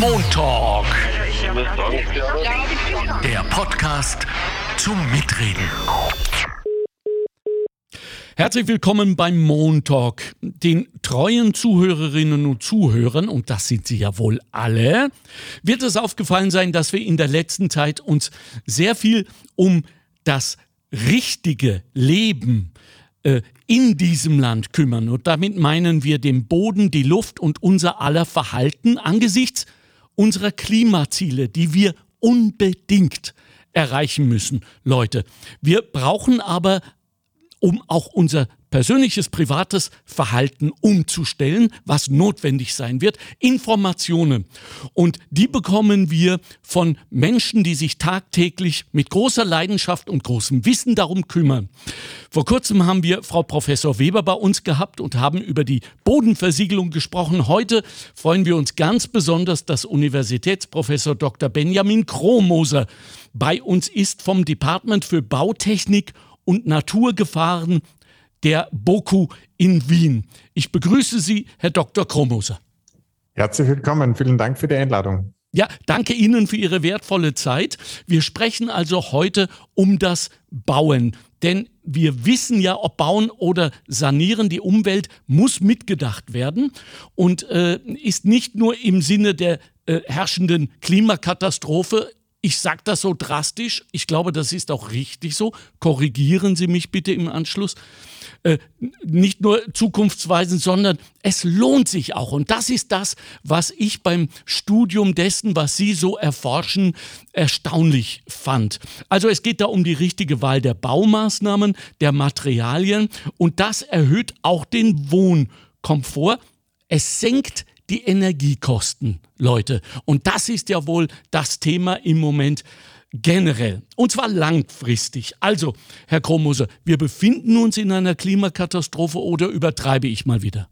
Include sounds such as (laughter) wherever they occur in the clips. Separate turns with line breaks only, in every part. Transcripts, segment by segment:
Montalk. Der Podcast zum Mitreden.
Herzlich willkommen beim Montalk. Den treuen Zuhörerinnen und Zuhörern, und das sind sie ja wohl alle, wird es aufgefallen sein, dass wir in der letzten Zeit uns sehr viel um das richtige Leben äh, in diesem Land kümmern. Und damit meinen wir den Boden, die Luft und unser aller Verhalten angesichts unserer Klimaziele, die wir unbedingt erreichen müssen, Leute. Wir brauchen aber um auch unser persönliches, privates Verhalten umzustellen, was notwendig sein wird. Informationen. Und die bekommen wir von Menschen, die sich tagtäglich mit großer Leidenschaft und großem Wissen darum kümmern. Vor kurzem haben wir Frau Professor Weber bei uns gehabt und haben über die Bodenversiegelung gesprochen. Heute freuen wir uns ganz besonders, dass Universitätsprofessor Dr. Benjamin Kromoser bei uns ist vom Department für Bautechnik und Naturgefahren der BOKU in Wien. Ich begrüße Sie, Herr Dr. Kromoser.
Herzlich willkommen. Vielen Dank für die Einladung.
Ja, danke Ihnen für Ihre wertvolle Zeit. Wir sprechen also heute um das Bauen. Denn wir wissen ja, ob bauen oder sanieren, die Umwelt muss mitgedacht werden und äh, ist nicht nur im Sinne der äh, herrschenden Klimakatastrophe ich sage das so drastisch, ich glaube, das ist auch richtig so. Korrigieren Sie mich bitte im Anschluss. Äh, nicht nur zukunftsweisend, sondern es lohnt sich auch. Und das ist das, was ich beim Studium dessen, was Sie so erforschen, erstaunlich fand. Also es geht da um die richtige Wahl der Baumaßnahmen, der Materialien und das erhöht auch den Wohnkomfort. Es senkt die Energiekosten, Leute. Und das ist ja wohl das Thema im Moment generell. Und zwar langfristig. Also, Herr Kromoser, wir befinden uns in einer Klimakatastrophe oder übertreibe ich mal wieder?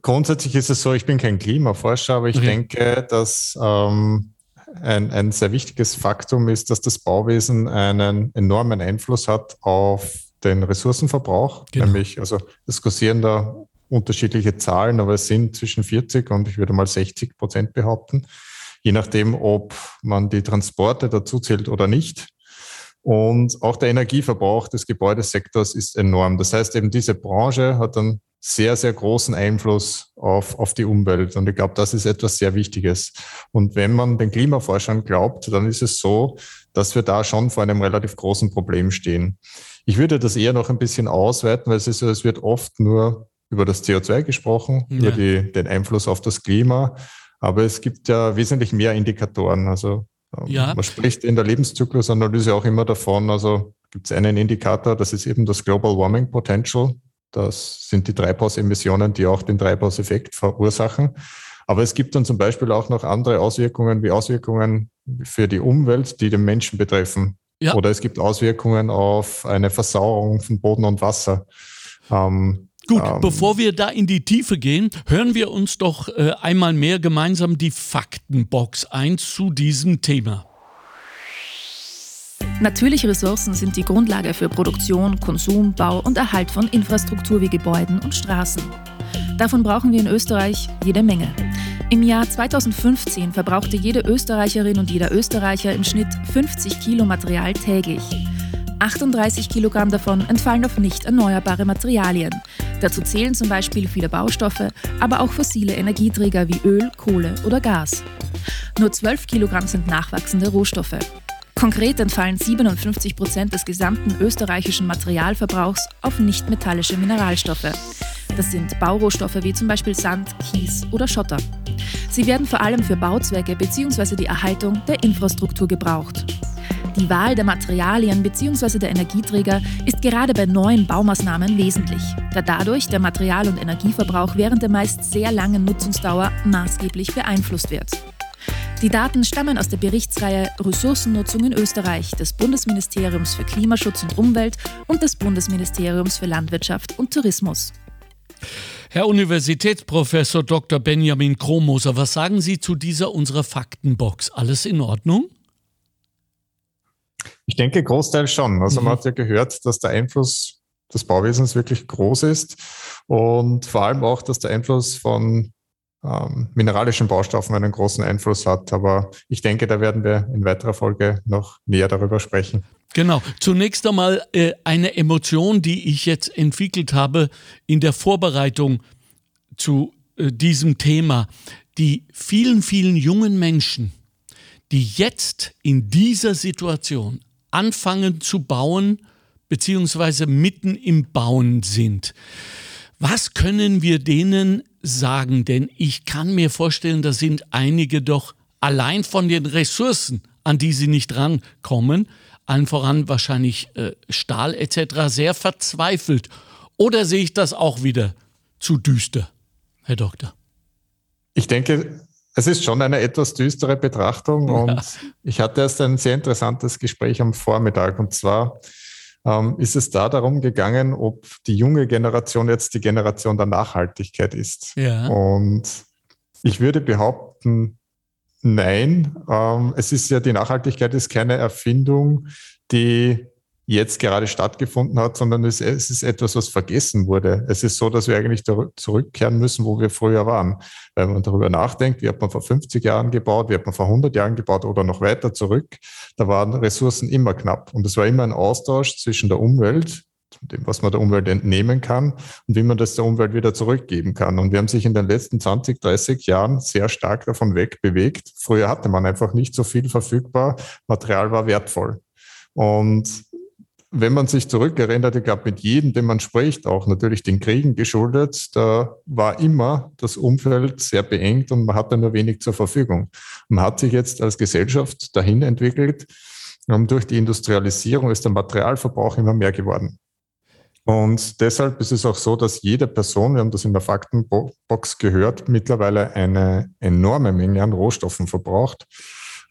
Grundsätzlich ist es so, ich bin kein Klimaforscher, aber ich okay. denke, dass ähm, ein, ein sehr wichtiges Faktum ist, dass das Bauwesen einen enormen Einfluss hat auf den Ressourcenverbrauch. Genau. Nämlich, also es kursieren da unterschiedliche Zahlen, aber es sind zwischen 40 und ich würde mal 60 Prozent behaupten, je nachdem, ob man die Transporte dazu zählt oder nicht. Und auch der Energieverbrauch des Gebäudesektors ist enorm. Das heißt, eben diese Branche hat einen sehr, sehr großen Einfluss auf, auf die Umwelt. Und ich glaube, das ist etwas sehr Wichtiges. Und wenn man den Klimaforschern glaubt, dann ist es so, dass wir da schon vor einem relativ großen Problem stehen. Ich würde das eher noch ein bisschen ausweiten, weil es ist so, es wird oft nur über das CO2 gesprochen, ja. über die, den Einfluss auf das Klima. Aber es gibt ja wesentlich mehr Indikatoren. Also ähm, ja. man spricht in der Lebenszyklusanalyse auch immer davon. Also gibt es einen Indikator, das ist eben das Global Warming Potential. Das sind die Treibhausemissionen, die auch den Treibhauseffekt verursachen. Aber es gibt dann zum Beispiel auch noch andere Auswirkungen, wie Auswirkungen für die Umwelt, die den Menschen betreffen. Ja. Oder es gibt Auswirkungen auf eine Versauerung von Boden und Wasser. Ähm,
Gut, ähm, bevor wir da in die Tiefe gehen, hören wir uns doch äh, einmal mehr gemeinsam die Faktenbox ein zu diesem Thema.
Natürliche Ressourcen sind die Grundlage für Produktion, Konsum, Bau und Erhalt von Infrastruktur wie Gebäuden und Straßen. Davon brauchen wir in Österreich jede Menge. Im Jahr 2015 verbrauchte jede Österreicherin und jeder Österreicher im Schnitt 50 Kilo Material täglich. 38 Kilogramm davon entfallen auf nicht erneuerbare Materialien. Dazu zählen zum Beispiel viele Baustoffe, aber auch fossile Energieträger wie Öl, Kohle oder Gas. Nur 12 Kilogramm sind nachwachsende Rohstoffe. Konkret entfallen 57 Prozent des gesamten österreichischen Materialverbrauchs auf nichtmetallische Mineralstoffe. Das sind Baurohstoffe wie zum Beispiel Sand, Kies oder Schotter. Sie werden vor allem für Bauzwecke bzw. die Erhaltung der Infrastruktur gebraucht. Die Wahl der Materialien bzw. der Energieträger ist gerade bei neuen Baumaßnahmen wesentlich, da dadurch der Material- und Energieverbrauch während der meist sehr langen Nutzungsdauer maßgeblich beeinflusst wird. Die Daten stammen aus der Berichtsreihe Ressourcennutzung in Österreich des Bundesministeriums für Klimaschutz und Umwelt und des Bundesministeriums für Landwirtschaft und Tourismus.
Herr Universitätsprofessor Dr. Benjamin Kromoser, was sagen Sie zu dieser unserer Faktenbox? Alles in Ordnung?
Ich denke, Großteil schon. Also mhm. man hat ja gehört, dass der Einfluss des Bauwesens wirklich groß ist und vor allem auch, dass der Einfluss von ähm, mineralischen Baustoffen einen großen Einfluss hat. Aber ich denke, da werden wir in weiterer Folge noch näher darüber sprechen.
Genau. Zunächst einmal äh, eine Emotion, die ich jetzt entwickelt habe in der Vorbereitung zu äh, diesem Thema. Die vielen, vielen jungen Menschen, die jetzt in dieser Situation anfangen zu bauen, beziehungsweise mitten im Bauen sind. Was können wir denen sagen? Denn ich kann mir vorstellen, da sind einige doch allein von den Ressourcen, an die sie nicht rankommen, allen voran wahrscheinlich äh, Stahl etc., sehr verzweifelt. Oder sehe ich das auch wieder zu düster, Herr Doktor?
Ich denke, es ist schon eine etwas düstere Betrachtung ja. und ich hatte erst ein sehr interessantes Gespräch am Vormittag und zwar ähm, ist es da darum gegangen, ob die junge Generation jetzt die Generation der Nachhaltigkeit ist. Ja. Und ich würde behaupten, nein. Ähm, es ist ja, die Nachhaltigkeit ist keine Erfindung, die jetzt gerade stattgefunden hat, sondern es, es, ist etwas, was vergessen wurde. Es ist so, dass wir eigentlich zurückkehren müssen, wo wir früher waren. Wenn man darüber nachdenkt, wie hat man vor 50 Jahren gebaut, wie hat man vor 100 Jahren gebaut oder noch weiter zurück, da waren Ressourcen immer knapp. Und es war immer ein Austausch zwischen der Umwelt, dem, was man der Umwelt entnehmen kann und wie man das der Umwelt wieder zurückgeben kann. Und wir haben sich in den letzten 20, 30 Jahren sehr stark davon wegbewegt. Früher hatte man einfach nicht so viel verfügbar. Material war wertvoll. Und wenn man sich zurückerinnert, ich glaube, mit jedem, den man spricht, auch natürlich den Kriegen geschuldet, da war immer das Umfeld sehr beengt und man hatte nur wenig zur Verfügung. Man hat sich jetzt als Gesellschaft dahin entwickelt. Und durch die Industrialisierung ist der Materialverbrauch immer mehr geworden. Und deshalb ist es auch so, dass jede Person, wir haben das in der Faktenbox gehört, mittlerweile eine enorme Menge an Rohstoffen verbraucht.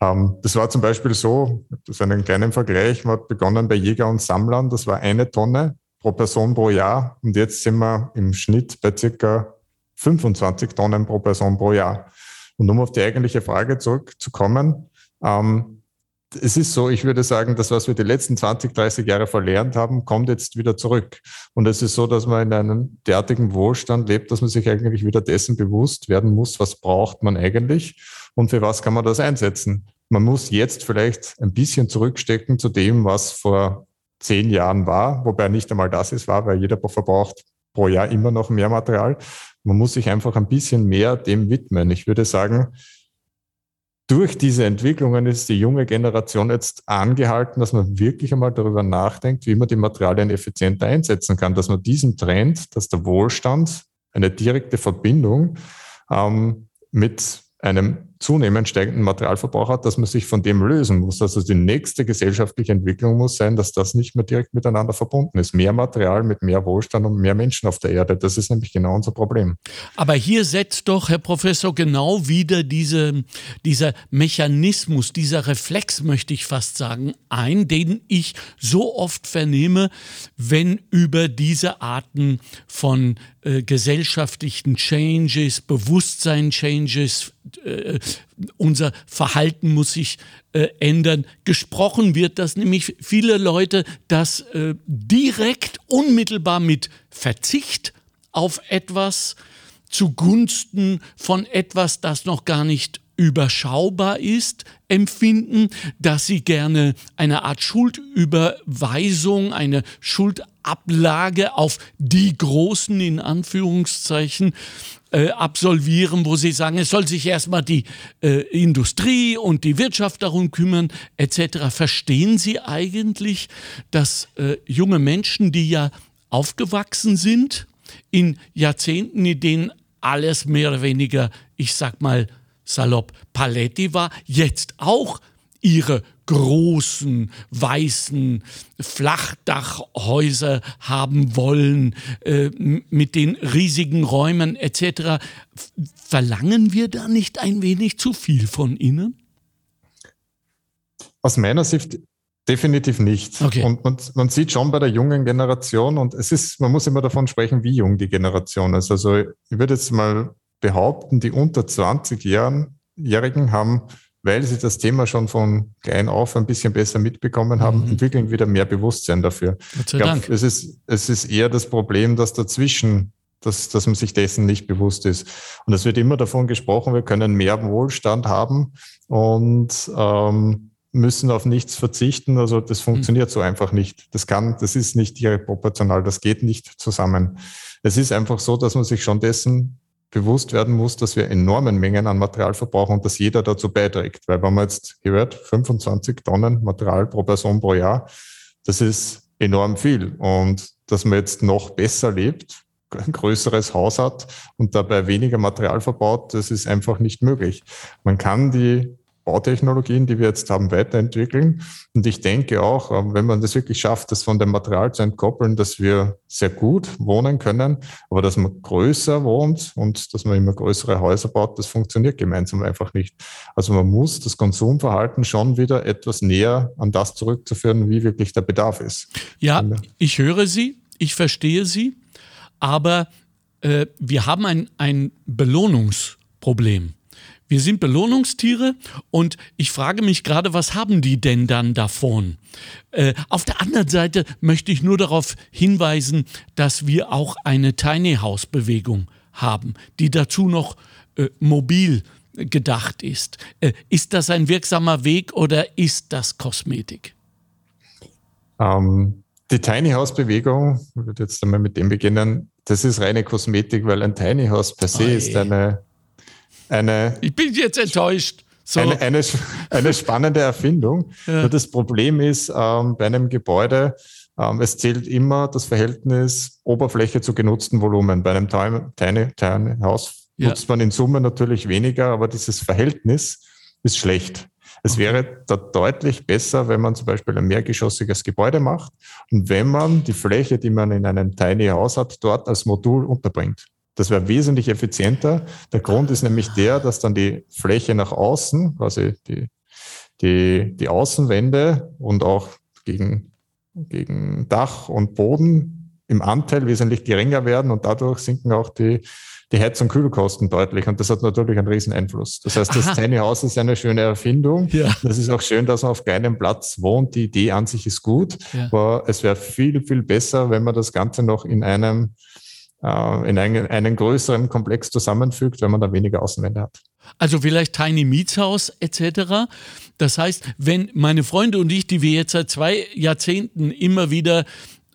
Ähm, das war zum Beispiel so, das ist einen kleinen Vergleich, man hat begonnen bei Jäger und Sammlern, das war eine Tonne pro Person pro Jahr und jetzt sind wir im Schnitt bei circa 25 Tonnen pro Person pro Jahr. Und um auf die eigentliche Frage zurückzukommen, ähm, es ist so, ich würde sagen, das, was wir die letzten 20, 30 Jahre verlernt haben, kommt jetzt wieder zurück. Und es ist so, dass man in einem derartigen Wohlstand lebt, dass man sich eigentlich wieder dessen bewusst werden muss, was braucht man eigentlich und für was kann man das einsetzen. Man muss jetzt vielleicht ein bisschen zurückstecken zu dem, was vor zehn Jahren war, wobei nicht einmal das ist wahr, weil jeder verbraucht pro Jahr immer noch mehr Material. Man muss sich einfach ein bisschen mehr dem widmen. Ich würde sagen, durch diese Entwicklungen ist die junge Generation jetzt angehalten, dass man wirklich einmal darüber nachdenkt, wie man die Materialien effizienter einsetzen kann, dass man diesen Trend, dass der Wohlstand eine direkte Verbindung ähm, mit einem zunehmend steigenden Materialverbrauch hat, dass man sich von dem lösen muss. Also die nächste gesellschaftliche Entwicklung muss sein, dass das nicht mehr direkt miteinander verbunden ist. Mehr Material mit mehr Wohlstand und mehr Menschen auf der Erde. Das ist nämlich genau unser Problem.
Aber hier setzt doch, Herr Professor, genau wieder diese, dieser Mechanismus, dieser Reflex, möchte ich fast sagen, ein, den ich so oft vernehme, wenn über diese Arten von äh, gesellschaftlichen Changes, Bewusstsein-Changes, äh, unser Verhalten muss sich äh, ändern. Gesprochen wird dass nämlich viele Leute das äh, direkt unmittelbar mit Verzicht auf etwas zugunsten von etwas, das noch gar nicht überschaubar ist, empfinden, dass sie gerne eine Art Schuldüberweisung, eine Schuldablage auf die Großen in Anführungszeichen äh, absolvieren, wo sie sagen, es soll sich erstmal die äh, Industrie und die Wirtschaft darum kümmern, etc. Verstehen Sie eigentlich, dass äh, junge Menschen, die ja aufgewachsen sind in Jahrzehnten, in denen alles mehr oder weniger, ich sag mal, salopp Paletti war, jetzt auch ihre großen, weißen Flachdachhäuser haben wollen, äh, mit den riesigen Räumen etc. Verlangen wir da nicht ein wenig zu viel von ihnen?
Aus meiner Sicht definitiv nicht. Okay. Und man, man, sieht schon bei der jungen Generation, und es ist, man muss immer davon sprechen, wie jung die Generation ist. Also ich würde jetzt mal behaupten, die unter 20-Jährigen haben weil sie das Thema schon von klein auf ein bisschen besser mitbekommen haben, mhm. entwickeln wieder mehr Bewusstsein dafür.
Gott sei ich glaub,
Es ist, es ist eher das Problem, dass dazwischen dass, dass man sich dessen nicht bewusst ist. Und es wird immer davon gesprochen, wir können mehr Wohlstand haben und ähm, müssen auf nichts verzichten. Also das hm. funktioniert so einfach nicht. Das kann, das ist nicht direkt proportional, das geht nicht zusammen. Es ist einfach so, dass man sich schon dessen bewusst werden muss, dass wir enormen Mengen an Material verbrauchen und dass jeder dazu beiträgt. Weil wenn man jetzt gehört, 25 Tonnen Material pro Person pro Jahr, das ist enorm viel. Und dass man jetzt noch besser lebt, ein größeres Haus hat und dabei weniger Material verbaut, das ist einfach nicht möglich. Man kann die Bautechnologien, die wir jetzt haben, weiterentwickeln. Und ich denke auch, ähm, wenn man das wirklich schafft, das von dem Material zu entkoppeln, dass wir sehr gut wohnen können, aber dass man größer wohnt und dass man immer größere Häuser baut, das funktioniert gemeinsam einfach nicht. Also man muss das Konsumverhalten schon wieder etwas näher an das zurückzuführen, wie wirklich der Bedarf ist.
Ja, ich höre Sie, ich verstehe Sie, aber äh, wir haben ein, ein Belohnungsproblem. Wir sind Belohnungstiere und ich frage mich gerade, was haben die denn dann davon? Äh, auf der anderen Seite möchte ich nur darauf hinweisen, dass wir auch eine Tiny House Bewegung haben, die dazu noch äh, mobil gedacht ist. Äh, ist das ein wirksamer Weg oder ist das Kosmetik?
Ähm, die Tiny House Bewegung, ich würde jetzt einmal mit dem beginnen, das ist reine Kosmetik, weil ein Tiny House per se oh ist eine eine.
Ich bin jetzt enttäuscht.
So. Eine, eine, eine, spannende Erfindung. (laughs) Ja. Das Problem ist, ähm, bei einem Gebäude, ähm, es zählt immer das Verhältnis Oberfläche zu genutzten Volumen. Bei einem Tiny, Tiny House ja. nutzt man in Summe natürlich weniger, aber dieses Verhältnis ist schlecht. Es okay. wäre da deutlich besser, wenn man zum Beispiel ein mehrgeschossiges Gebäude macht und wenn man die Fläche, die man in einem Tiny House hat, dort als Modul unterbringt. Das wäre wesentlich effizienter. Der Grund ist nämlich der, dass dann die Fläche nach außen, quasi die, die, die Außenwände und auch gegen, gegen Dach und Boden im Anteil wesentlich geringer werden und dadurch sinken auch die, die Heiz- und Kühlkosten deutlich. Und das hat natürlich einen riesen Einfluss. Das heißt, das Aha. Tiny House ist eine schöne Erfindung. Ja. Das ist auch schön, dass man auf kleinem Platz wohnt. Die Idee an sich ist gut. Ja. Aber es wäre viel, viel besser, wenn man das Ganze noch in einem äh, in einen, einen größeren Komplex zusammenfügt, wenn man da weniger Außenwände hat.
Also vielleicht Tiny Mietshaus etc. Das heißt, wenn meine Freunde und ich, die wir jetzt seit zwei Jahrzehnten immer wieder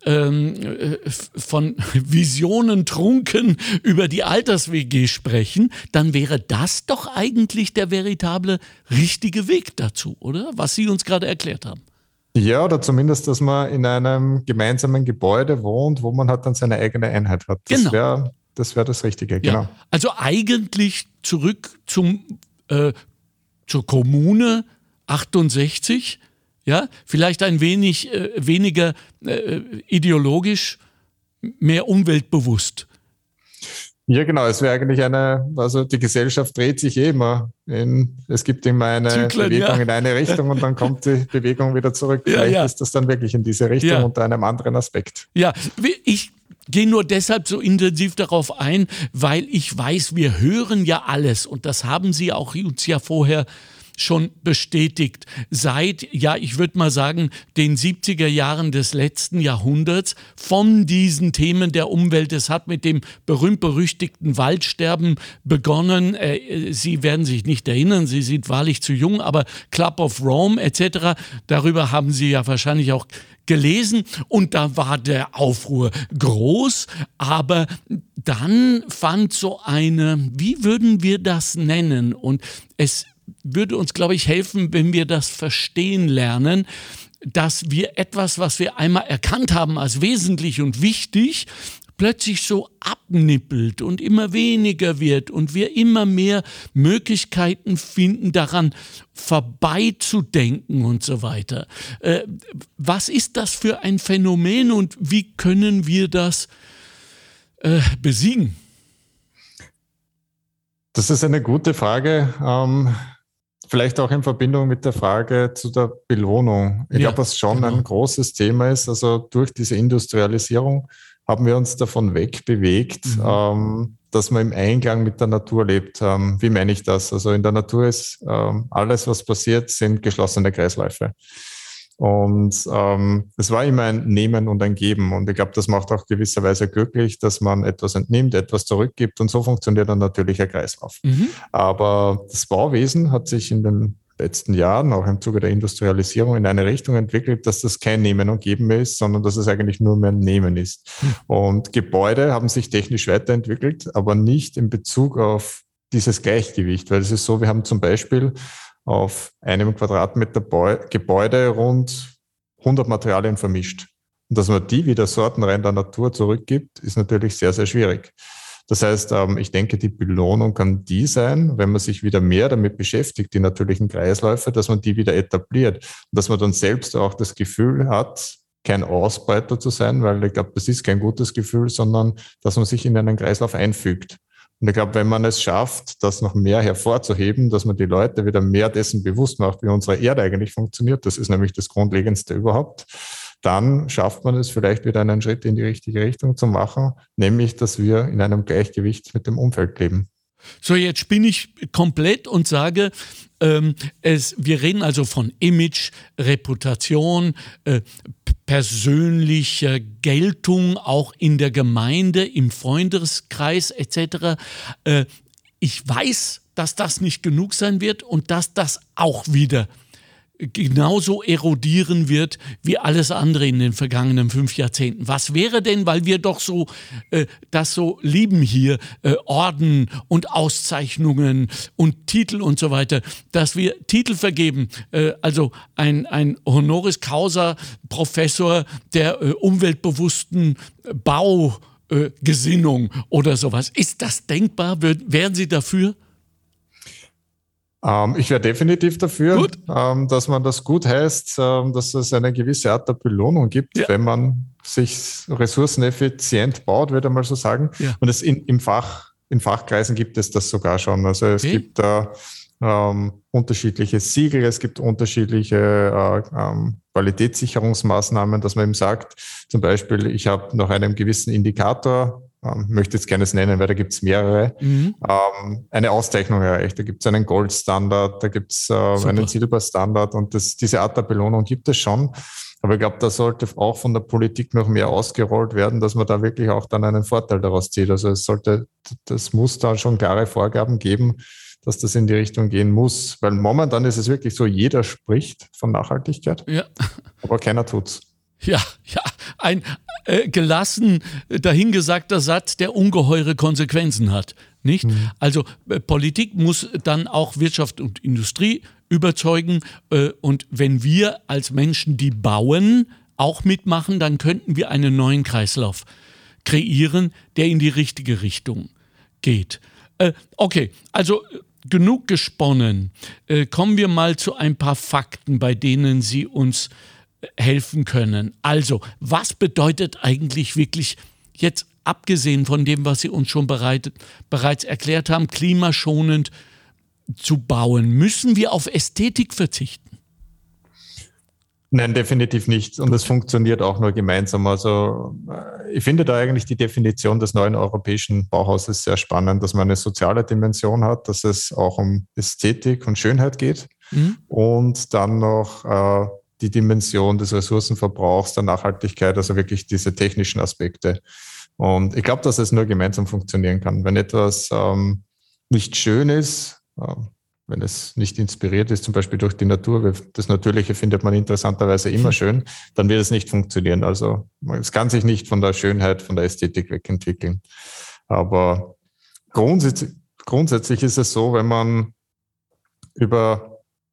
ähm, äh, von (laughs) Visionen trunken über die Alters-WG sprechen, dann wäre das doch eigentlich der veritable richtige Weg dazu, oder? Was Sie uns gerade erklärt haben.
Ja, oder zumindest, dass man in einem gemeinsamen Gebäude wohnt, wo man halt dann seine eigene Einheit hat. Das genau. wäre das, wär das Richtige, genau. Ja.
Also eigentlich zurück zum, äh, zur Kommune 68, ja, vielleicht ein wenig äh, weniger äh, ideologisch, mehr umweltbewusst.
Ja, genau. Es wäre eigentlich eine, also die Gesellschaft dreht sich eh immer. In, es gibt immer eine Zyklen, Bewegung ja. in eine Richtung und dann kommt die (laughs) Bewegung wieder zurück. Ja, Vielleicht ja. ist das dann wirklich in diese Richtung unter einem anderen Aspekt.
Ja, ich gehe nur deshalb so intensiv darauf ein, weil ich weiß, wir hören ja alles und das haben Sie auch uns ja vorher schon bestätigt. Seit, ja, ich würde mal sagen, den 70er Jahren des letzten Jahrhunderts von diesen Themen der Umwelt. Es hat mit dem berühmt-berüchtigten Waldsterben begonnen. Äh, Sie werden sich nicht erinnern, Sie sind wahrlich zu jung, aber Club of Rome etc., darüber haben Sie ja wahrscheinlich auch gelesen und da war der Aufruhr groß, aber dann fand so eine, wie würden wir das nennen? Und es würde uns, glaube ich, helfen, wenn wir das verstehen lernen, dass wir etwas, was wir einmal erkannt haben als wesentlich und wichtig, plötzlich so abnippelt und immer weniger wird und wir immer mehr Möglichkeiten finden, daran vorbeizudenken und so weiter. Äh, was ist das für ein Phänomen und wie können wir das äh, besiegen?
Das ist eine gute Frage. Ähm Vielleicht auch in Verbindung mit der Frage zu der Belohnung. Ich ja, glaube, was schon genau. ein großes Thema ist, also durch diese Industrialisierung haben wir uns davon wegbewegt, mhm. ähm, dass man im Einklang mit der Natur lebt. Ähm, wie meine ich das? Also in der Natur ist ähm, alles, was passiert, sind geschlossene Kreisläufe. Und ähm, es war immer ein Nehmen und ein Geben. Und ich glaube, das macht auch gewisserweise glücklich, dass man etwas entnimmt, etwas zurückgibt. Und so funktioniert dann natürlich ein Kreislauf. Mhm. Aber das Bauwesen hat sich in den letzten Jahren, auch im Zuge der Industrialisierung, in eine Richtung entwickelt, dass das kein Nehmen und Geben mehr ist, sondern dass es eigentlich nur mehr ein Nehmen ist. Mhm. Und Gebäude haben sich technisch weiterentwickelt, aber nicht in Bezug auf dieses Gleichgewicht, weil es ist so, wir haben zum Beispiel auf einem Quadratmeter Gebäude rund 100 Materialien vermischt. Und dass man die wieder sortenrein der Natur zurückgibt, ist natürlich sehr, sehr schwierig. Das heißt, ähm, ich denke, die Belohnung kann die sein, wenn man sich wieder mehr damit beschäftigt, die natürlichen Kreisläufe, dass man die wieder etabliert und dass man dann selbst auch das Gefühl hat, kein Ausbeuter zu sein, weil ich glaube, das ist kein gutes Gefühl, sondern dass man sich in einen Kreislauf einfügt. Und ich glaube, wenn man es schafft, das noch mehr hervorzuheben, dass man die Leute wieder mehr dessen bewusst macht, wie unsere Erde eigentlich funktioniert, das ist nämlich das Grundlegendste überhaupt, dann schafft man es vielleicht wieder einen Schritt in die richtige Richtung zu machen, nämlich, dass wir in einem Gleichgewicht mit dem Umfeld leben.
So, jetzt spinne ich komplett und sage, ähm, es, wir reden also von Image, Reputation, äh, persönlicher Geltung auch in der Gemeinde, im Freundeskreis etc. Äh, ich weiß, dass das nicht genug sein wird und dass das auch wieder genauso erodieren wird wie alles andere in den vergangenen fünf Jahrzehnten. Was wäre denn, weil wir doch so äh, das so lieben hier, äh, Orden und Auszeichnungen und Titel und so weiter, dass wir Titel vergeben, äh, also ein, ein Honoris Causa Professor der äh, umweltbewussten Baugesinnung oder sowas. Ist das denkbar? Wären Sie dafür?
Ähm, ich wäre definitiv dafür, ähm, dass man das gut heißt, ähm, dass es eine gewisse Art der Belohnung gibt, ja. wenn man sich ressourceneffizient baut, würde ich mal so sagen. Ja. Und es in, im Fach, in Fachkreisen gibt es das sogar schon. Also es okay. gibt da ähm, unterschiedliche Siegel, es gibt unterschiedliche äh, ähm, Qualitätssicherungsmaßnahmen, dass man eben sagt, zum Beispiel, ich habe nach einem gewissen Indikator ähm, möchte jetzt gerne es nennen, weil da gibt es mehrere, mhm. ähm, eine Auszeichnung erreicht. Da gibt es einen Goldstandard, da gibt es äh, einen Silberstandard und das, diese Art der Belohnung gibt es schon. Aber ich glaube, da sollte auch von der Politik noch mehr ausgerollt werden, dass man da wirklich auch dann einen Vorteil daraus zieht. Also es sollte, das muss da schon klare Vorgaben geben, dass das in die Richtung gehen muss. Weil momentan ist es wirklich so, jeder spricht von Nachhaltigkeit, ja. aber keiner tut's.
Ja, ja, ein äh, gelassen dahingesagter Satz, der ungeheure Konsequenzen hat. Nicht? Mhm. Also äh, Politik muss dann auch Wirtschaft und Industrie überzeugen. Äh, und wenn wir als Menschen, die bauen, auch mitmachen, dann könnten wir einen neuen Kreislauf kreieren, der in die richtige Richtung geht. Äh, okay, also äh, genug gesponnen. Äh, kommen wir mal zu ein paar Fakten, bei denen Sie uns helfen können. Also, was bedeutet eigentlich wirklich jetzt abgesehen von dem, was Sie uns schon bereit, bereits erklärt haben, klimaschonend zu bauen? Müssen wir auf Ästhetik verzichten?
Nein, definitiv nicht. Und es funktioniert auch nur gemeinsam. Also äh, ich finde da eigentlich die Definition des neuen europäischen Bauhauses sehr spannend, dass man eine soziale Dimension hat, dass es auch um Ästhetik und Schönheit geht mhm. und dann noch äh, die Dimension des Ressourcenverbrauchs, der Nachhaltigkeit, also wirklich diese technischen Aspekte. Und ich glaube, dass es nur gemeinsam funktionieren kann. Wenn etwas ähm, nicht schön ist, äh, wenn es nicht inspiriert ist, zum Beispiel durch die Natur, das Natürliche findet man interessanterweise immer schön, dann wird es nicht funktionieren. Also es kann sich nicht von der Schönheit, von der Ästhetik wegentwickeln. Aber grundsätzlich, grundsätzlich ist es so, wenn man über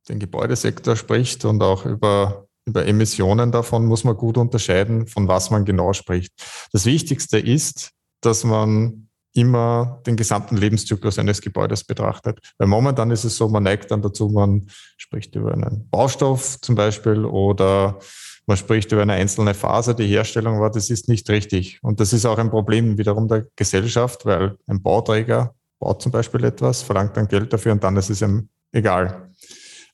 den Gebäudesektor spricht und auch über, über Emissionen davon, muss man gut unterscheiden, von was man genau spricht. Das Wichtigste ist, dass man immer den gesamten Lebenszyklus eines Gebäudes betrachtet. Weil momentan ist es so, man neigt dann dazu, man spricht über einen Baustoff zum Beispiel oder man spricht über eine einzelne Phase, die Herstellung war, das ist nicht richtig. Und das ist auch ein Problem wiederum der Gesellschaft, weil ein Bauträger baut zum Beispiel etwas, verlangt dann Geld dafür und dann ist es ihm egal.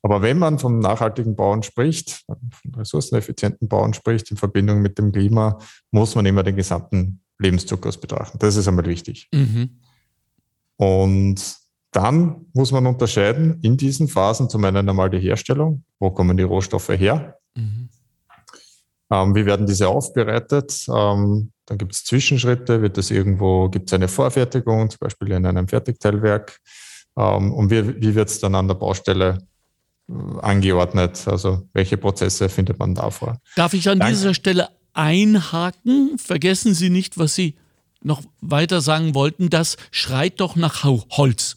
Aber wenn man vom nachhaltigen Bauen spricht, von ressourceneffizienten Bauen spricht, in Verbindung mit dem Klima, muss man immer den gesamten Lebenszyklus betrachten. Das ist einmal wichtig. Mhm. Und dann muss man unterscheiden in diesen Phasen zum einen einmal die Herstellung, wo kommen die Rohstoffe her, mhm. Ähm, wie werden diese aufbereitet? Ähm, dann gibt es Zwischenschritte, wird es irgendwo, gibt es eine Vorfertigung, zum Beispiel in einem Fertigteilwerk? Ähm, und wie, wie wird es dann an der Baustelle angeordnet? Also welche Prozesse findet man da vor?
Darf ich an Danke. dieser Stelle einhaken? Vergessen Sie nicht, was Sie noch weiter sagen wollten. Das schreit doch nach Holz,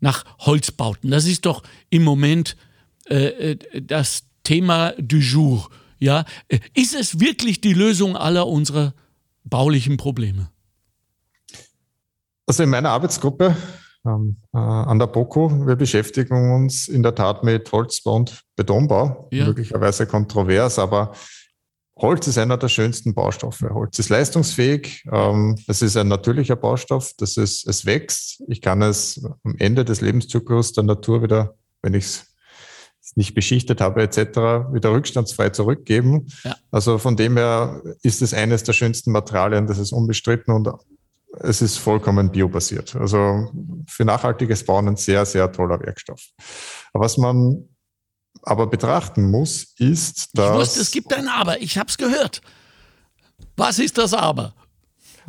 nach Holzbauten. Das ist doch im Moment äh, äh das Thema du jour. Ja, äh, ist es wirklich die Lösung aller unserer baulichen Probleme?
Also in meiner Arbeitsgruppe äh, an der BOKU, wir beschäftigen uns in der Tat mit Holzbau und Betonbau, ja. möglicherweise kontrovers, aber Holz ist einer der schönsten Baustoffe. Holz ist leistungsfähig. Ähm, es ist ein natürlicher Baustoff. Das ist, es wächst. Ich kann es am Ende des Lebenszyklus der Natur wieder, wenn ich es nicht beschichtet habe etc., wieder rückstandsfrei zurückgeben. Ja. Also von dem her ist es eines der schönsten Materialien, das ist unbestritten und es ist vollkommen biobasiert. Also für nachhaltiges Bauen ein sehr, sehr toller Werkstoff. Was man aber betrachten muss, ist, dass...
Ich wusste, es gibt ein Aber, ich habe es gehört. Was ist das Aber?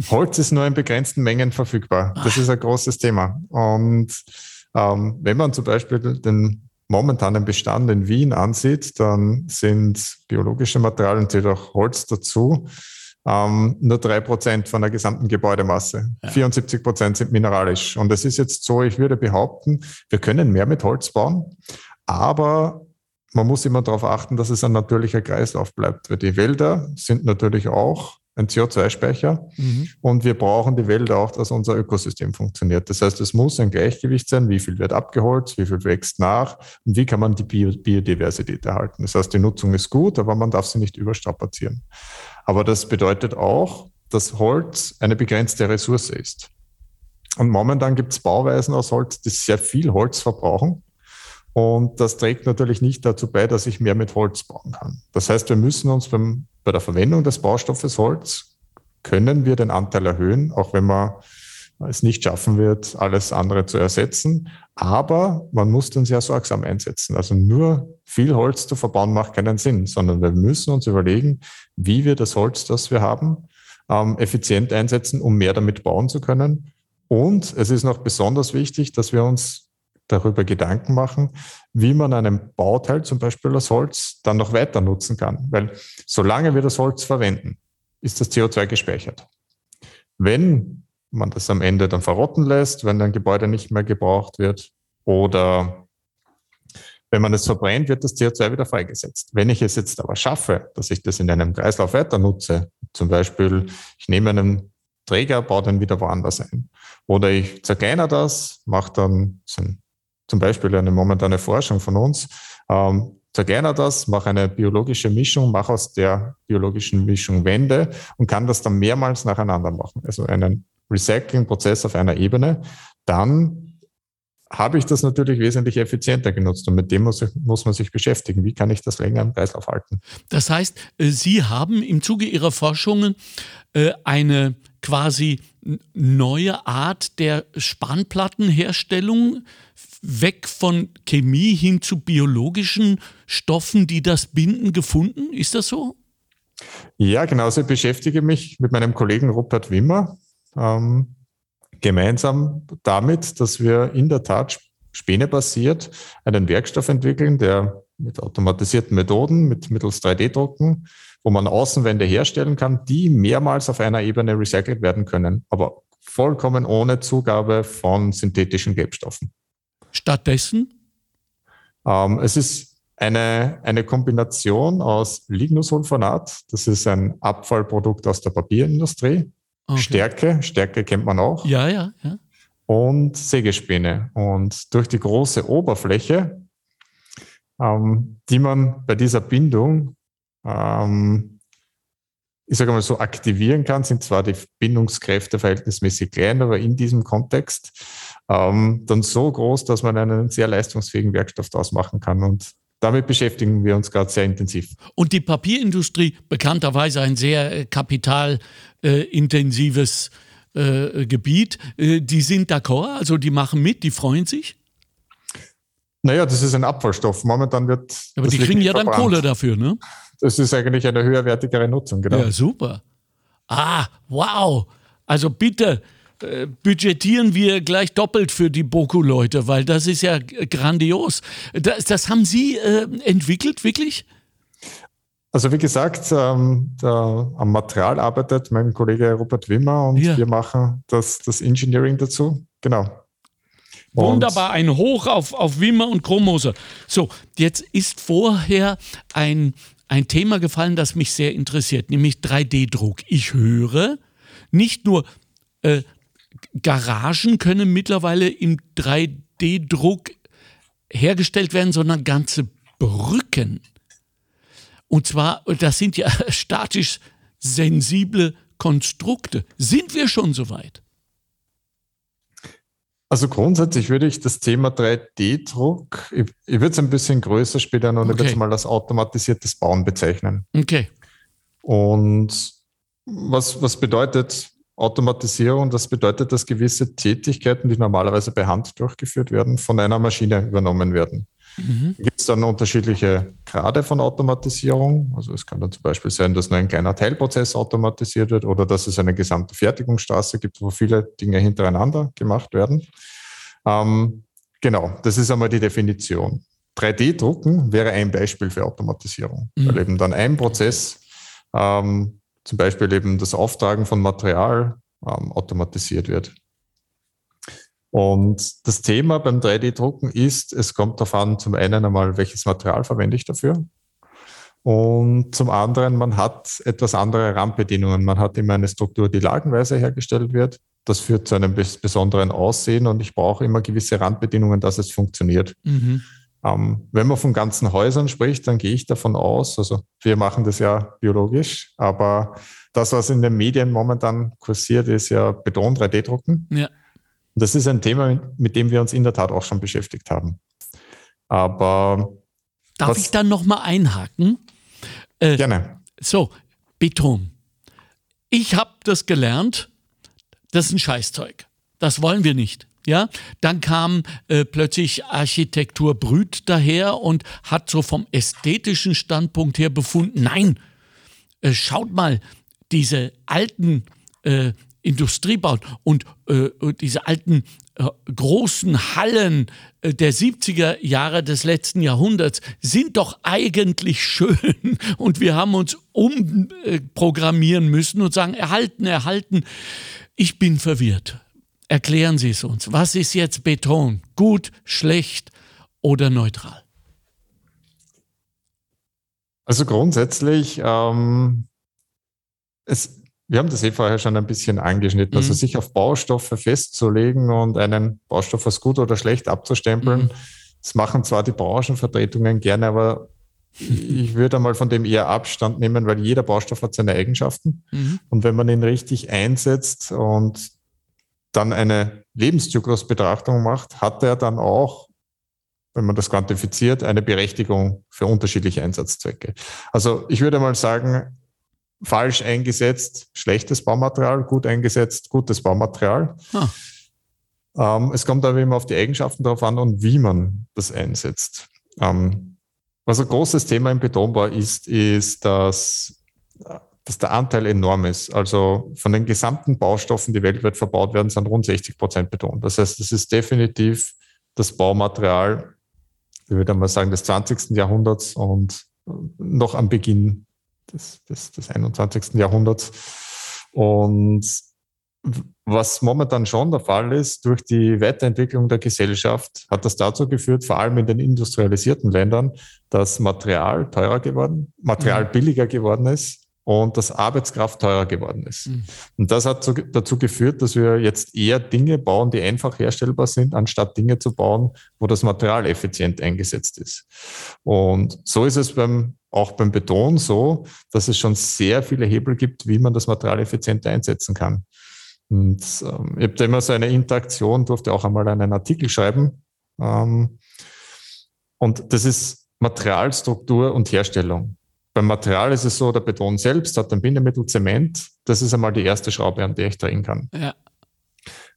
Holz ist nur in begrenzten Mengen verfügbar. Das ist ein großes Thema. Und ähm, wenn man zum Beispiel den momentanen Bestand in Wien ansieht, dann sind biologische Materialien, zählt auch Holz dazu, ähm, nur drei Prozent von der gesamten Gebäudemasse. Ja. 74 Prozent sind mineralisch. Und es ist jetzt so, ich würde behaupten, wir können mehr mit Holz bauen, aber man muss immer darauf achten, dass es ein natürlicher Kreislauf bleibt. Weil die Wälder sind natürlich auch ein CO2-Speicher. Mhm. Und wir brauchen die Wälder auch, dass unser Ökosystem funktioniert. Das heißt, es muss ein Gleichgewicht sein, wie viel wird abgeholzt, wie viel wächst nach und wie kann man die Biodiversität erhalten. Das heißt, die Nutzung ist gut, aber man darf sie nicht überstrapazieren. Aber das bedeutet auch, dass Holz eine begrenzte Ressource ist. Und momentan gibt es Bauweisen aus Holz, die sehr viel Holz verbrauchen. Und das trägt natürlich nicht dazu bei, dass ich mehr mit Holz bauen kann. Das heißt, wir müssen uns beim bei der Verwendung des Baustoffes Holz können wir den Anteil erhöhen, auch wenn man es nicht schaffen wird, alles andere zu ersetzen. Aber man muss den sehr sorgsam einsetzen. Also nur viel Holz zu verbauen macht keinen Sinn, sondern wir müssen uns überlegen, wie wir das Holz, das wir haben, ähm, effizient einsetzen, um mehr damit bauen zu können. Und es ist noch besonders wichtig, dass wir uns darüber Gedanken machen, wie man einen Bauteil, zum Beispiel das Holz, dann noch weiter nutzen kann. Weil solange wir das Holz verwenden, ist das CO2 gespeichert. Wenn man das am Ende dann verrotten lässt, wenn ein Gebäude nicht mehr gebraucht wird oder wenn man es verbrennt, wird das CO2 wieder freigesetzt. Wenn ich es jetzt aber schaffe, dass ich das in einem Kreislauf weiter nutze, zum Beispiel, ich nehme einen Träger, baue den wieder woanders ein. Oder ich zerkleiner das, mache dann so ein zum Beispiel eine momentane Forschung von uns, ähm, zerkleinere das, mache eine biologische Mischung, mache aus der biologischen Mischung Wände und kann das dann mehrmals nacheinander machen. Also einen Recycling-Prozess auf einer Ebene. Dann habe ich das natürlich wesentlich effizienter genutzt und mit dem muss, muss, man sich beschäftigen. Wie kann ich das länger im Kreislauf halten?
Das heißt, äh, Sie haben im Zuge Ihrer Forschungen äh, eine quasi neue Art der Spanplattenherstellung weg von Chemie hin zu biologischen Stoffen, die das binden, gefunden? Ist das so?
Ja, genauso beschäftige mich mit meinem Kollegen Rupert Wimmer ähm, gemeinsam damit, dass wir in der Tat spänebasiert einen Werkstoff entwickeln, der mit automatisierten Methoden, mit mittels 3D-Drucken, wo man Außenwände herstellen kann, die mehrmals auf einer Ebene recycelt werden können, aber vollkommen ohne Zugabe von synthetischen Gelbstoffen.
Stattdessen?
Ähm, es ist eine, eine Kombination aus Lignosulfonat, das ist ein Abfallprodukt aus der Papierindustrie, okay. Stärke, Stärke kennt man auch.
Ja, ja, ja.
Und Sägespäne. Und durch die große Oberfläche, ähm, die man bei dieser Bindung ähm, ich sage mal so, aktivieren kann, sind zwar die Bindungskräfte verhältnismäßig klein, aber in diesem Kontext ähm, dann so groß, dass man einen sehr leistungsfähigen Werkstoff daraus machen kann. Und damit beschäftigen wir uns gerade sehr intensiv.
Und die Papierindustrie, bekannterweise ein sehr äh, kapitalintensives äh, Gebiet, äh, die sind d'accord, also die machen mit, die freuen sich?
Naja, das ist ein Abfallstoff. Momentan wird.
Aber die kriegen ja dann Kohle dafür, ne?
das ist eigentlich eine höherwertigere Nutzung, genau.
Ja, super. Ah, wow. Also bitte äh, budgetieren wir gleich doppelt für die Boku-Leute, weil das ist ja grandios. Das, das haben Sie äh, entwickelt, wirklich?
Also wie gesagt, ähm, da, am Material arbeitet mein Kollege Robert Wimmer und ja. wir machen das, das Engineering dazu. Genau.
Wunderbar, ein Hoch auf, auf Wimmer und Chromoser. So, jetzt ist vorher ein, ein Thema gefallen, das mich sehr interessiert, nämlich 3D-Druck. Ich höre, nicht nur äh, Garagen können mittlerweile im 3D-Druck hergestellt werden, sondern ganze Brücken. Und zwar, das sind ja (laughs) statisch sensible Konstrukte. Sind wir schon so weit?
Also grundsätzlich würde ich das Thema 3D-Druck, ich, ich würde es ein bisschen größer spielen und okay. ich würde es mal als automatisiertes Bauen bezeichnen.
Okay.
Und was, was bedeutet Automatisierung? Das bedeutet, dass gewisse Tätigkeiten, die normalerweise per Hand durchgeführt werden, von einer Maschine übernommen werden. Mhm. Gibt es dann unterschiedliche Grade von Automatisierung? Also es kann dann zum Beispiel sein, dass nur ein kleiner Teilprozess automatisiert wird oder dass es eine gesamte Fertigungsstraße gibt, wo viele Dinge hintereinander gemacht werden. Ähm, genau, das ist einmal die Definition. 3D-Drucken wäre ein Beispiel für Automatisierung, mhm. weil eben dann ein Prozess, ähm, zum Beispiel eben das Auftragen von Material, ähm, automatisiert wird. Und das Thema beim 3D-Drucken ist, es kommt darauf an, zum einen einmal, welches Material verwende ich dafür. Und zum anderen, man hat etwas andere Randbedingungen. Man hat immer eine Struktur, die lagenweise hergestellt wird. Das führt zu einem besonderen Aussehen und ich brauche immer gewisse Randbedingungen, dass es funktioniert. Mhm. Ähm, wenn man von ganzen Häusern spricht, dann gehe ich davon aus, also wir machen das ja biologisch, aber das, was in den Medien momentan kursiert, ist ja Beton 3D-Drucken. Ja. Und das ist ein Thema, mit dem wir uns in der Tat auch schon beschäftigt haben. Aber.
Darf ich dann nochmal einhaken?
Äh, gerne.
So, Beton. Ich habe das gelernt, das ist ein Scheißzeug. Das wollen wir nicht. Ja, dann kam äh, plötzlich Architektur Brüt daher und hat so vom ästhetischen Standpunkt her befunden, nein, äh, schaut mal, diese alten äh, Industrie baut und äh, diese alten äh, großen Hallen äh, der 70er Jahre des letzten Jahrhunderts sind doch eigentlich schön (laughs) und wir haben uns umprogrammieren müssen und sagen, erhalten, erhalten. Ich bin verwirrt. Erklären Sie es uns. Was ist jetzt Beton? Gut, schlecht oder neutral?
Also grundsätzlich, ähm, es, wir haben das eh vorher schon ein bisschen angeschnitten. Also mhm. Also sich auf Baustoffe festzulegen und einen Baustoff als gut oder schlecht abzustempeln, mhm. das machen zwar die Branchenvertretungen gerne, aber ich würde einmal von dem eher Abstand nehmen, weil jeder Baustoff hat seine Eigenschaften. Mhm. Und wenn man ihn richtig einsetzt und dann eine Lebenszyklusbetrachtung macht, hat er dann auch, wenn man das quantifiziert, eine Berechtigung für unterschiedliche Einsatzzwecke. Also ich würde mal sagen, falsch eingesetzt, schlechtes Baumaterial, gut eingesetzt, gutes Baumaterial. Ah. Ähm, es kommt aber immer auf die Eigenschaften darauf an und wie man das einsetzt. Ähm, was ein großes Thema im Betonbau ist, ist, dass, dass der Anteil enorm ist. Also von den gesamten Baustoffen, die weltweit verbaut werden, sind rund 60 Prozent Beton. Das heißt, es ist definitiv das Baumaterial, ich würde mal sagen, des 20. Jahrhunderts und noch am Beginn des, des, des 21. Jahrhunderts. Und was momentan schon der Fall ist, durch die Weiterentwicklung der Gesellschaft hat das dazu geführt, vor allem in den industrialisierten Ländern, dass Material teurer geworden, Material mhm. billiger geworden ist und dass Arbeitskraft teurer geworden ist. Mhm. Und das hat dazu geführt, dass wir jetzt eher Dinge bauen, die einfach herstellbar sind, anstatt Dinge zu bauen, wo das Material effizient eingesetzt ist. Und so ist es beim, auch beim Beton so, dass es schon sehr viele Hebel gibt, wie man das Material effizient einsetzen kann. Und ähm, ich habe da immer so eine Interaktion, durfte auch einmal einen Artikel schreiben. Ähm, und das ist Materialstruktur und Herstellung. Beim Material ist es so, der Beton selbst hat ein Bindemittel Zement. Das ist einmal die erste Schraube, an der ich drehen kann. Ja.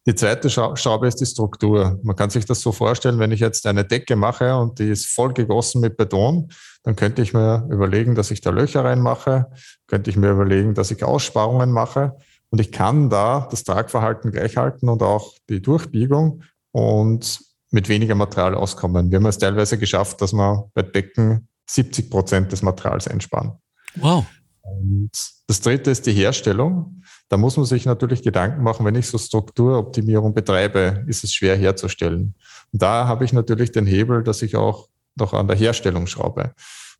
Die zweite Schraube ist die Struktur. Man kann sich das so vorstellen, wenn ich jetzt eine Decke mache und die ist voll gegossen mit Beton, dann könnte ich mir überlegen, dass ich da Löcher reinmache, könnte ich mir überlegen, dass ich Aussparungen mache und ich kann da das Tragverhalten gleich halten und auch die Durchbiegung und mit weniger Material auskommen. Wir haben es teilweise geschafft, dass wir bei Decken 70 Prozent des Materials einsparen.
Wow.
Und das dritte ist die Herstellung. Da muss man sich natürlich Gedanken machen, wenn ich so Strukturoptimierung betreibe, ist es schwer herzustellen. Und da habe ich natürlich den Hebel, dass ich auch noch an der Herstellung schraube.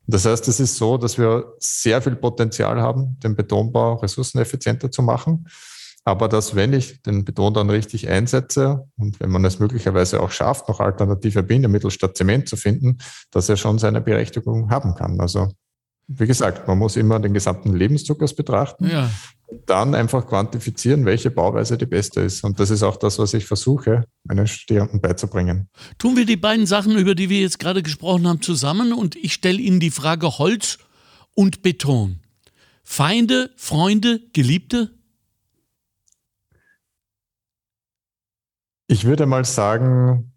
Das heißt, es ist so, dass wir sehr viel Potenzial haben, den Betonbau ressourceneffizienter zu machen. Aber dass, wenn ich den Beton dann richtig einsetze und wenn man es möglicherweise auch schafft, noch alternative Bindemittel statt Zement zu finden, dass er schon seine Berechtigung haben kann. Also wie gesagt, man muss immer den gesamten Lebenszyklus betrachten. Ja. Und dann einfach quantifizieren, welche Bauweise die beste ist. Und das ist auch das, was ich versuche, meinen Studierenden beizubringen.
Tun wir die beiden Sachen, über die wir jetzt gerade gesprochen haben, zusammen und ich stelle Ihnen die Frage Holz und Beton. Feinde, Freunde, Geliebte?
Ich würde mal sagen,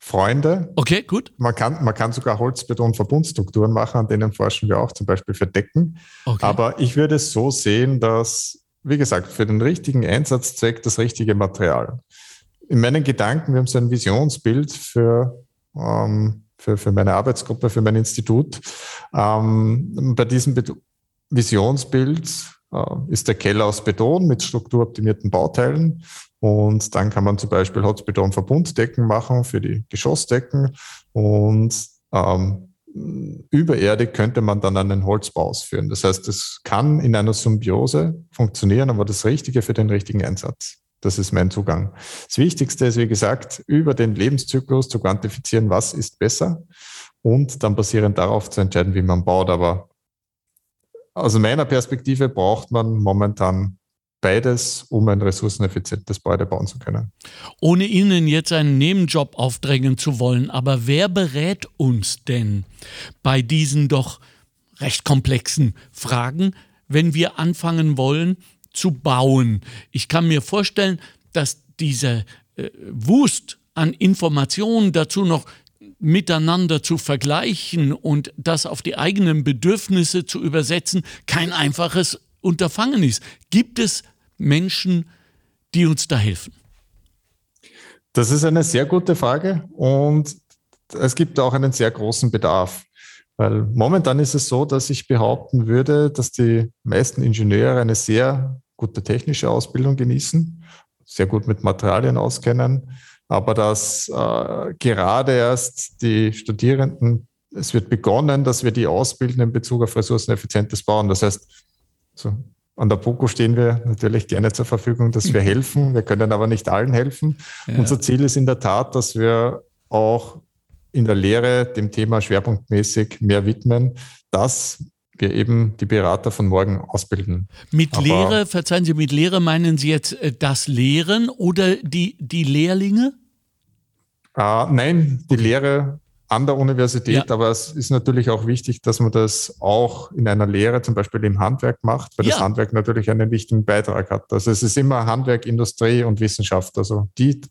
Freunde.
Okay, gut.
Man kann, man kann sogar Holzbeton-Verbundstrukturen machen, an denen forschen wir auch zum Beispiel für Decken. Okay. Aber ich würde es so sehen, dass, wie gesagt, für den richtigen Einsatzzweck das richtige Material. In meinen Gedanken, wir haben so ein Visionsbild für, ähm, für, für meine Arbeitsgruppe, für mein Institut. Ähm, bei diesem Be Visionsbild ist der Keller aus Beton mit strukturoptimierten Bauteilen und dann kann man zum Beispiel Holzbeton-Verbunddecken machen für die Geschossdecken. Und ähm, übererdig könnte man dann einen Holzbau ausführen. Das heißt, es kann in einer Symbiose funktionieren, aber das Richtige für den richtigen Einsatz. Das ist mein Zugang. Das Wichtigste ist, wie gesagt, über den Lebenszyklus zu quantifizieren, was ist besser und dann basierend darauf zu entscheiden, wie man baut. Aber aus meiner Perspektive braucht man momentan beides, um ein ressourceneffizientes Gebäude bauen zu können.
Ohne Ihnen jetzt einen Nebenjob aufdrängen zu wollen, aber wer berät uns denn bei diesen doch recht komplexen Fragen, wenn wir anfangen wollen zu bauen? Ich kann mir vorstellen, dass diese äh, Wust an Informationen dazu noch miteinander zu vergleichen und das auf die eigenen Bedürfnisse zu übersetzen, kein einfaches Unterfangen ist. Gibt es Menschen, die uns da helfen?
Das ist eine sehr gute Frage und es gibt auch einen sehr großen Bedarf. Weil momentan ist es so, dass ich behaupten würde, dass die meisten Ingenieure eine sehr gute technische Ausbildung genießen, sehr gut mit Materialien auskennen, aber dass äh, gerade erst die Studierenden, es wird begonnen, dass wir die ausbilden in Bezug auf ressourceneffizientes Bauen. Das heißt, so an der POCO stehen wir natürlich gerne zur Verfügung, dass wir (laughs) helfen. Wir können aber nicht allen helfen. Ja. Unser Ziel ist in der Tat, dass wir auch in der Lehre dem Thema schwerpunktmäßig mehr widmen, dass wir eben die Berater von morgen ausbilden.
Mit aber Lehre, verzeihen Sie, mit Lehre meinen Sie jetzt äh, das Lehren oder die, die Lehrlinge?
Äh, nein, die Lehre an der Universität, ja. aber es ist natürlich auch wichtig, dass man das auch in einer Lehre, zum Beispiel im Handwerk macht, weil ja. das Handwerk natürlich einen wichtigen Beitrag hat. Also es ist immer Handwerk, Industrie und Wissenschaft. Also die,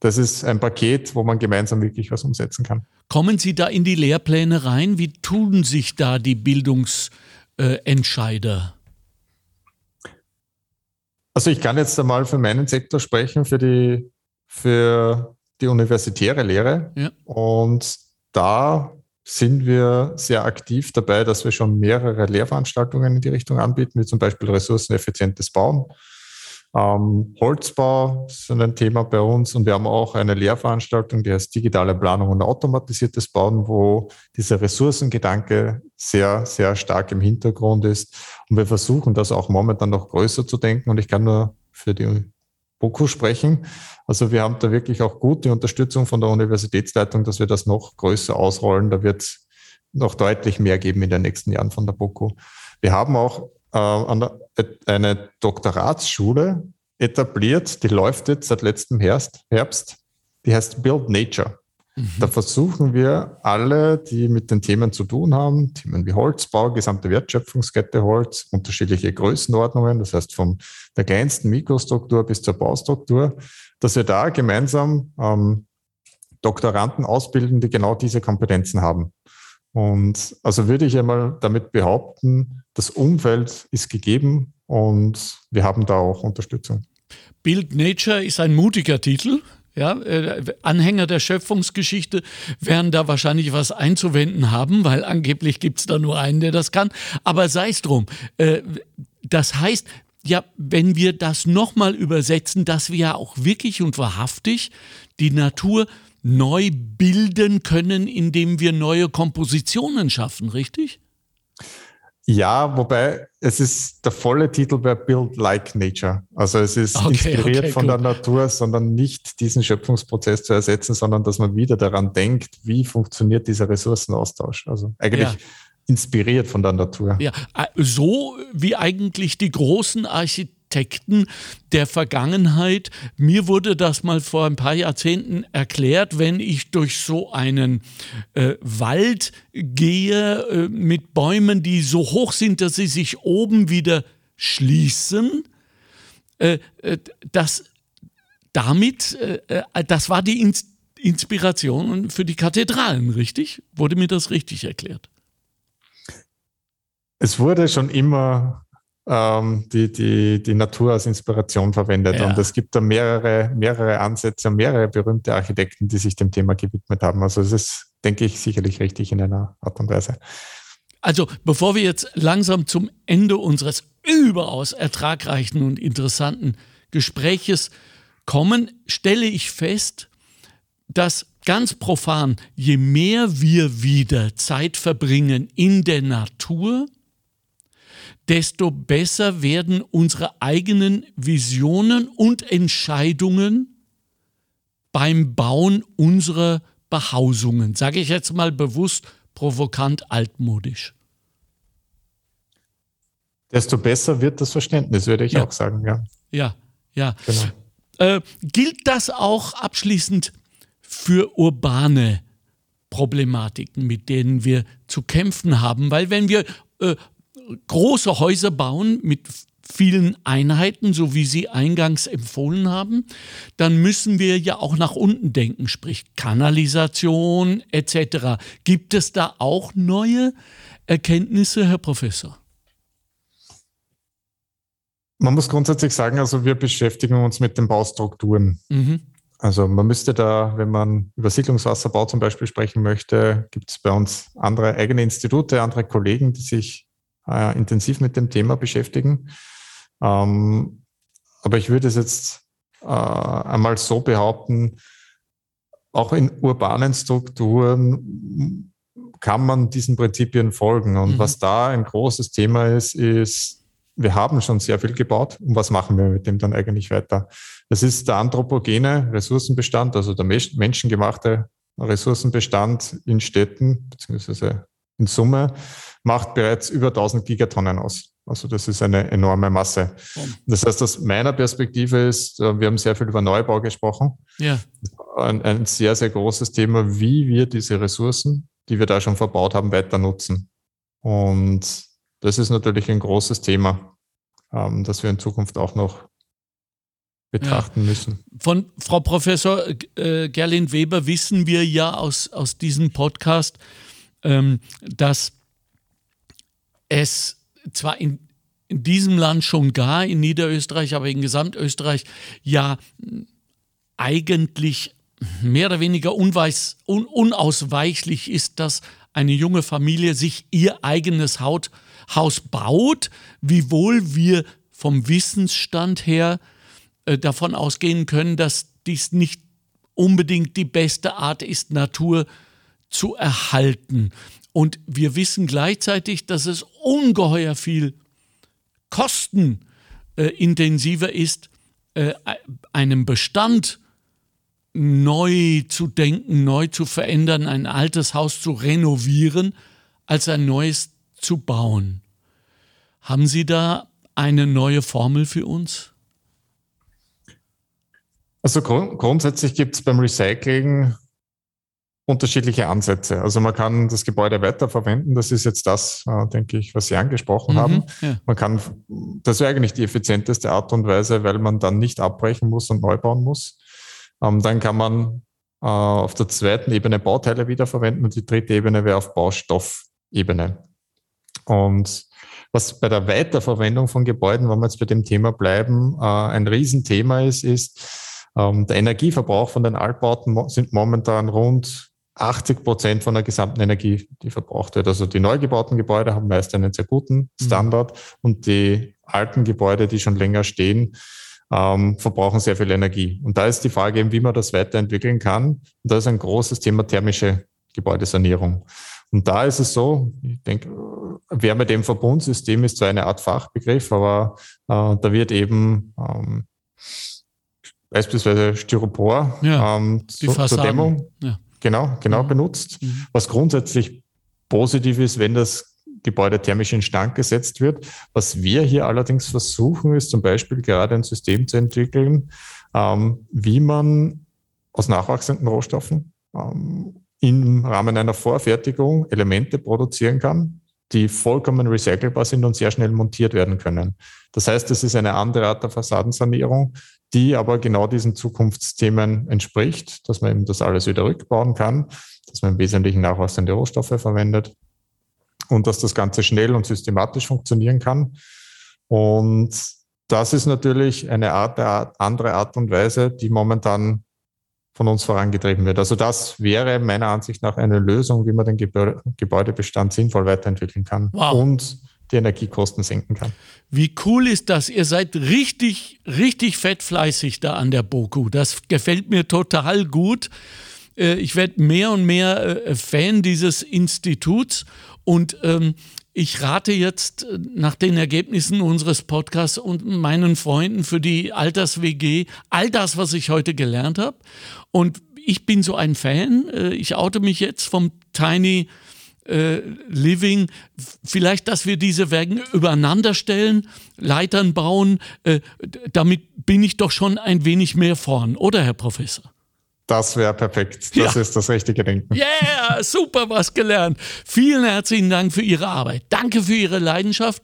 das ist ein Paket, wo man gemeinsam wirklich was umsetzen kann.
Kommen Sie da in die Lehrpläne rein? Wie tun sich da die Bildungsentscheider?
Also ich kann jetzt einmal für meinen Sektor sprechen, für die, für die universitäre Lehre. Ja. Und da sind wir sehr aktiv dabei, dass wir schon mehrere Lehrveranstaltungen in die Richtung anbieten, wie zum Beispiel ressourceneffizientes Bauen. Ähm, Holzbau ist ein Thema bei uns und wir haben auch eine Lehrveranstaltung, die heißt digitale Planung und automatisiertes Bauen, wo dieser Ressourcengedanke sehr, sehr stark im Hintergrund ist. Und wir versuchen das auch momentan noch größer zu denken. Und ich kann nur für die BOKU sprechen. Also wir haben da wirklich auch gute Unterstützung von der Universitätsleitung, dass wir das noch größer ausrollen. Da wird es noch deutlich mehr geben in den nächsten Jahren von der BOKU. Wir haben auch äh, der, eine Doktoratsschule etabliert, die läuft jetzt seit letztem. Herbst. Die heißt Build Nature. Da versuchen wir alle, die mit den Themen zu tun haben, Themen wie Holzbau, gesamte Wertschöpfungskette Holz, unterschiedliche Größenordnungen, das heißt von der kleinsten Mikrostruktur bis zur Baustruktur, dass wir da gemeinsam ähm, Doktoranden ausbilden, die genau diese Kompetenzen haben. Und also würde ich einmal damit behaupten, das Umfeld ist gegeben und wir haben da auch Unterstützung.
Build Nature ist ein mutiger Titel. Ja, äh, Anhänger der Schöpfungsgeschichte werden da wahrscheinlich was einzuwenden haben, weil angeblich gibt es da nur einen, der das kann. Aber sei es drum. Äh, das heißt, ja, wenn wir das nochmal übersetzen, dass wir ja auch wirklich und wahrhaftig die Natur neu bilden können, indem wir neue Kompositionen schaffen, richtig?
Ja, wobei es ist der volle Titel wäre Build Like Nature. Also es ist okay, inspiriert okay, von gut. der Natur, sondern nicht diesen Schöpfungsprozess zu ersetzen, sondern dass man wieder daran denkt, wie funktioniert dieser Ressourcenaustausch. Also eigentlich ja. inspiriert von der Natur.
Ja, äh, so wie eigentlich die großen Architekten Architekten der Vergangenheit. Mir wurde das mal vor ein paar Jahrzehnten erklärt, wenn ich durch so einen äh, Wald gehe äh, mit Bäumen, die so hoch sind, dass sie sich oben wieder schließen, äh, äh dass damit, äh, äh, das war die In Inspiration für die Kathedralen, richtig? Wurde mir das richtig erklärt?
Es wurde schon immer ähm, die, die, die Natur als Inspiration verwendet. Ja. Und es gibt da mehrere, mehrere Ansätze, mehrere berühmte Architekten, die sich dem Thema gewidmet haben. Also es ist, denke ich, sicherlich richtig in einer Art und Weise.
Also bevor wir jetzt langsam zum Ende unseres überaus ertragreichen und interessanten Gespräches kommen, stelle ich fest, dass ganz profan, je mehr wir wieder Zeit verbringen in der Natur, desto besser werden unsere eigenen Visionen und Entscheidungen beim Bauen unserer Behausungen. Sage ich jetzt mal bewusst provokant altmodisch.
Desto besser wird das Verständnis, würde ich ja. auch sagen, ja.
Ja, ja. Genau. Äh, gilt das auch abschließend für urbane Problematiken, mit denen wir zu kämpfen haben? Weil wenn wir äh, große Häuser bauen mit vielen Einheiten, so wie Sie eingangs empfohlen haben, dann müssen wir ja auch nach unten denken, sprich Kanalisation etc. Gibt es da auch neue Erkenntnisse, Herr Professor?
Man muss grundsätzlich sagen, also wir beschäftigen uns mit den Baustrukturen. Mhm. Also man müsste da, wenn man über Siedlungswasserbau zum Beispiel sprechen möchte, gibt es bei uns andere eigene Institute, andere Kollegen, die sich äh, intensiv mit dem Thema beschäftigen. Ähm, aber ich würde es jetzt äh, einmal so behaupten, auch in urbanen Strukturen kann man diesen Prinzipien folgen. Und mhm. was da ein großes Thema ist, ist, wir haben schon sehr viel gebaut. Und was machen wir mit dem dann eigentlich weiter? Das ist der anthropogene Ressourcenbestand, also der menschengemachte Ressourcenbestand in Städten, beziehungsweise in Summe macht bereits über 1000 Gigatonnen aus. Also das ist eine enorme Masse. Das heißt, aus meiner Perspektive ist, äh, wir haben sehr viel über Neubau gesprochen. Ja. Ein, ein sehr, sehr großes Thema, wie wir diese Ressourcen, die wir da schon verbaut haben, weiter nutzen. Und das ist natürlich ein großes Thema, ähm, das wir in Zukunft auch noch betrachten ja. müssen.
Von Frau Professor äh, Gerlin Weber wissen wir ja aus, aus diesem Podcast, ähm, dass es zwar in, in diesem Land schon gar, in Niederösterreich, aber in Gesamtösterreich ja eigentlich mehr oder weniger unweis, un, unausweichlich ist, dass eine junge Familie sich ihr eigenes Haut, Haus baut, wiewohl wir vom Wissensstand her äh, davon ausgehen können, dass dies nicht unbedingt die beste Art ist, Natur zu erhalten. Und wir wissen gleichzeitig, dass es ungeheuer viel kostenintensiver ist, äh, einen Bestand neu zu denken, neu zu verändern, ein altes Haus zu renovieren, als ein neues zu bauen. Haben Sie da eine neue Formel für uns?
Also grund grundsätzlich gibt es beim Recycling unterschiedliche Ansätze. Also man kann das Gebäude weiterverwenden. Das ist jetzt das, äh, denke ich, was Sie angesprochen mhm, haben. Ja. Man kann, das wäre eigentlich die effizienteste Art und Weise, weil man dann nicht abbrechen muss und neu bauen muss. Ähm, dann kann man äh, auf der zweiten Ebene Bauteile wiederverwenden und die dritte Ebene wäre auf Baustoffebene. Und was bei der Weiterverwendung von Gebäuden, wenn wir jetzt bei dem Thema bleiben, äh, ein Riesenthema ist, ist, ähm, der Energieverbrauch von den Altbauten sind momentan rund 80 Prozent von der gesamten Energie, die verbraucht wird. Also die neu gebauten Gebäude haben meist einen sehr guten mhm. Standard mhm. und die alten Gebäude, die schon länger stehen, ähm, verbrauchen sehr viel Energie. Und da ist die Frage eben, wie man das weiterentwickeln kann. Und da ist ein großes Thema thermische Gebäudesanierung. Und da ist es so, ich denke, Wärmedämmverbundsystem ist zwar eine Art Fachbegriff, aber äh, da wird eben ähm, beispielsweise Styropor
ja, ähm,
zu, zur Dämmung ja. Genau, genau mhm. benutzt, mhm. was grundsätzlich positiv ist, wenn das Gebäude thermisch instand gesetzt wird. Was wir hier allerdings versuchen, ist zum Beispiel gerade ein System zu entwickeln, ähm, wie man aus nachwachsenden Rohstoffen ähm, im Rahmen einer Vorfertigung Elemente produzieren kann, die vollkommen recycelbar sind und sehr schnell montiert werden können. Das heißt, es ist eine andere Art der Fassadensanierung, die aber genau diesen Zukunftsthemen entspricht, dass man eben das alles wieder rückbauen kann, dass man im Wesentlichen nachwachsende Rohstoffe verwendet und dass das Ganze schnell und systematisch funktionieren kann. Und das ist natürlich eine Art, andere Art und Weise, die momentan von uns vorangetrieben wird. Also das wäre meiner Ansicht nach eine Lösung, wie man den Gebäudebestand sinnvoll weiterentwickeln kann wow. und die Energiekosten senken kann.
Wie cool ist das? Ihr seid richtig, richtig fettfleißig da an der BOKU. Das gefällt mir total gut. Äh, ich werde mehr und mehr äh, Fan dieses Instituts und ähm, ich rate jetzt äh, nach den Ergebnissen unseres Podcasts und meinen Freunden für die Alters-WG all das, was ich heute gelernt habe. Und ich bin so ein Fan. Ich oute mich jetzt vom Tiny äh, Living. Vielleicht, dass wir diese Wägen übereinander stellen, Leitern bauen. Äh, damit bin ich doch schon ein wenig mehr vorn, oder, Herr Professor?
Das wäre perfekt. Das ja. ist das richtige Denken.
Yeah, super was gelernt. Vielen herzlichen Dank für Ihre Arbeit. Danke für Ihre Leidenschaft.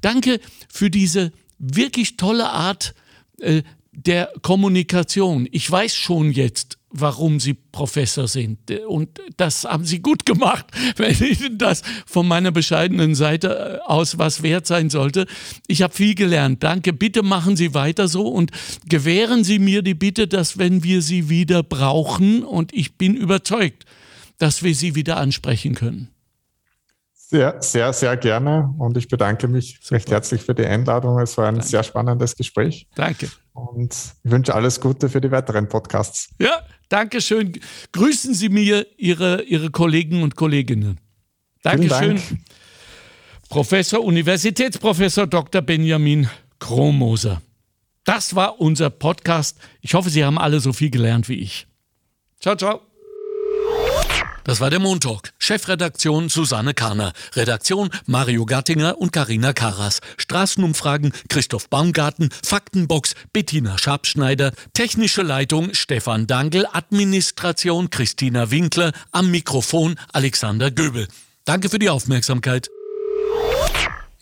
Danke für diese wirklich tolle Art äh, der Kommunikation. Ich weiß schon jetzt, warum Sie Professor sind. Und das haben Sie gut gemacht, (laughs) wenn Ihnen das von meiner bescheidenen Seite äh, aus was wert sein sollte. Ich habe viel gelernt. Danke. Bitte machen Sie weiter so und gewähren Sie mir die Bitte, dass wenn wir Sie wieder brauchen, und ich bin überzeugt, dass wir Sie wieder ansprechen können.
Sehr, sehr, sehr gerne. Und ich bedanke mich Super. recht herzlich für die Einladung. Es war ein Danke. sehr spannendes Gespräch.
Danke.
Und ich wünsche alles Gute für die weiteren Podcasts.
Ja, danke schön. Grüßen Sie mir Ihre, Ihre Kollegen und Kolleginnen. Dankeschön. Dank. Professor, Universitätsprofessor Dr. Benjamin Kromoser. Das war unser Podcast. Ich hoffe, Sie haben alle so viel gelernt wie ich. Ciao, ciao. Das war der Montalk. Chefredaktion Susanne Kahner. Redaktion Mario Gattinger und Karina Karas. Straßenumfragen Christoph Baumgarten. Faktenbox Bettina Schabschneider. Technische Leitung Stefan Dangel. Administration Christina Winkler. Am Mikrofon Alexander Göbel. Danke für die Aufmerksamkeit.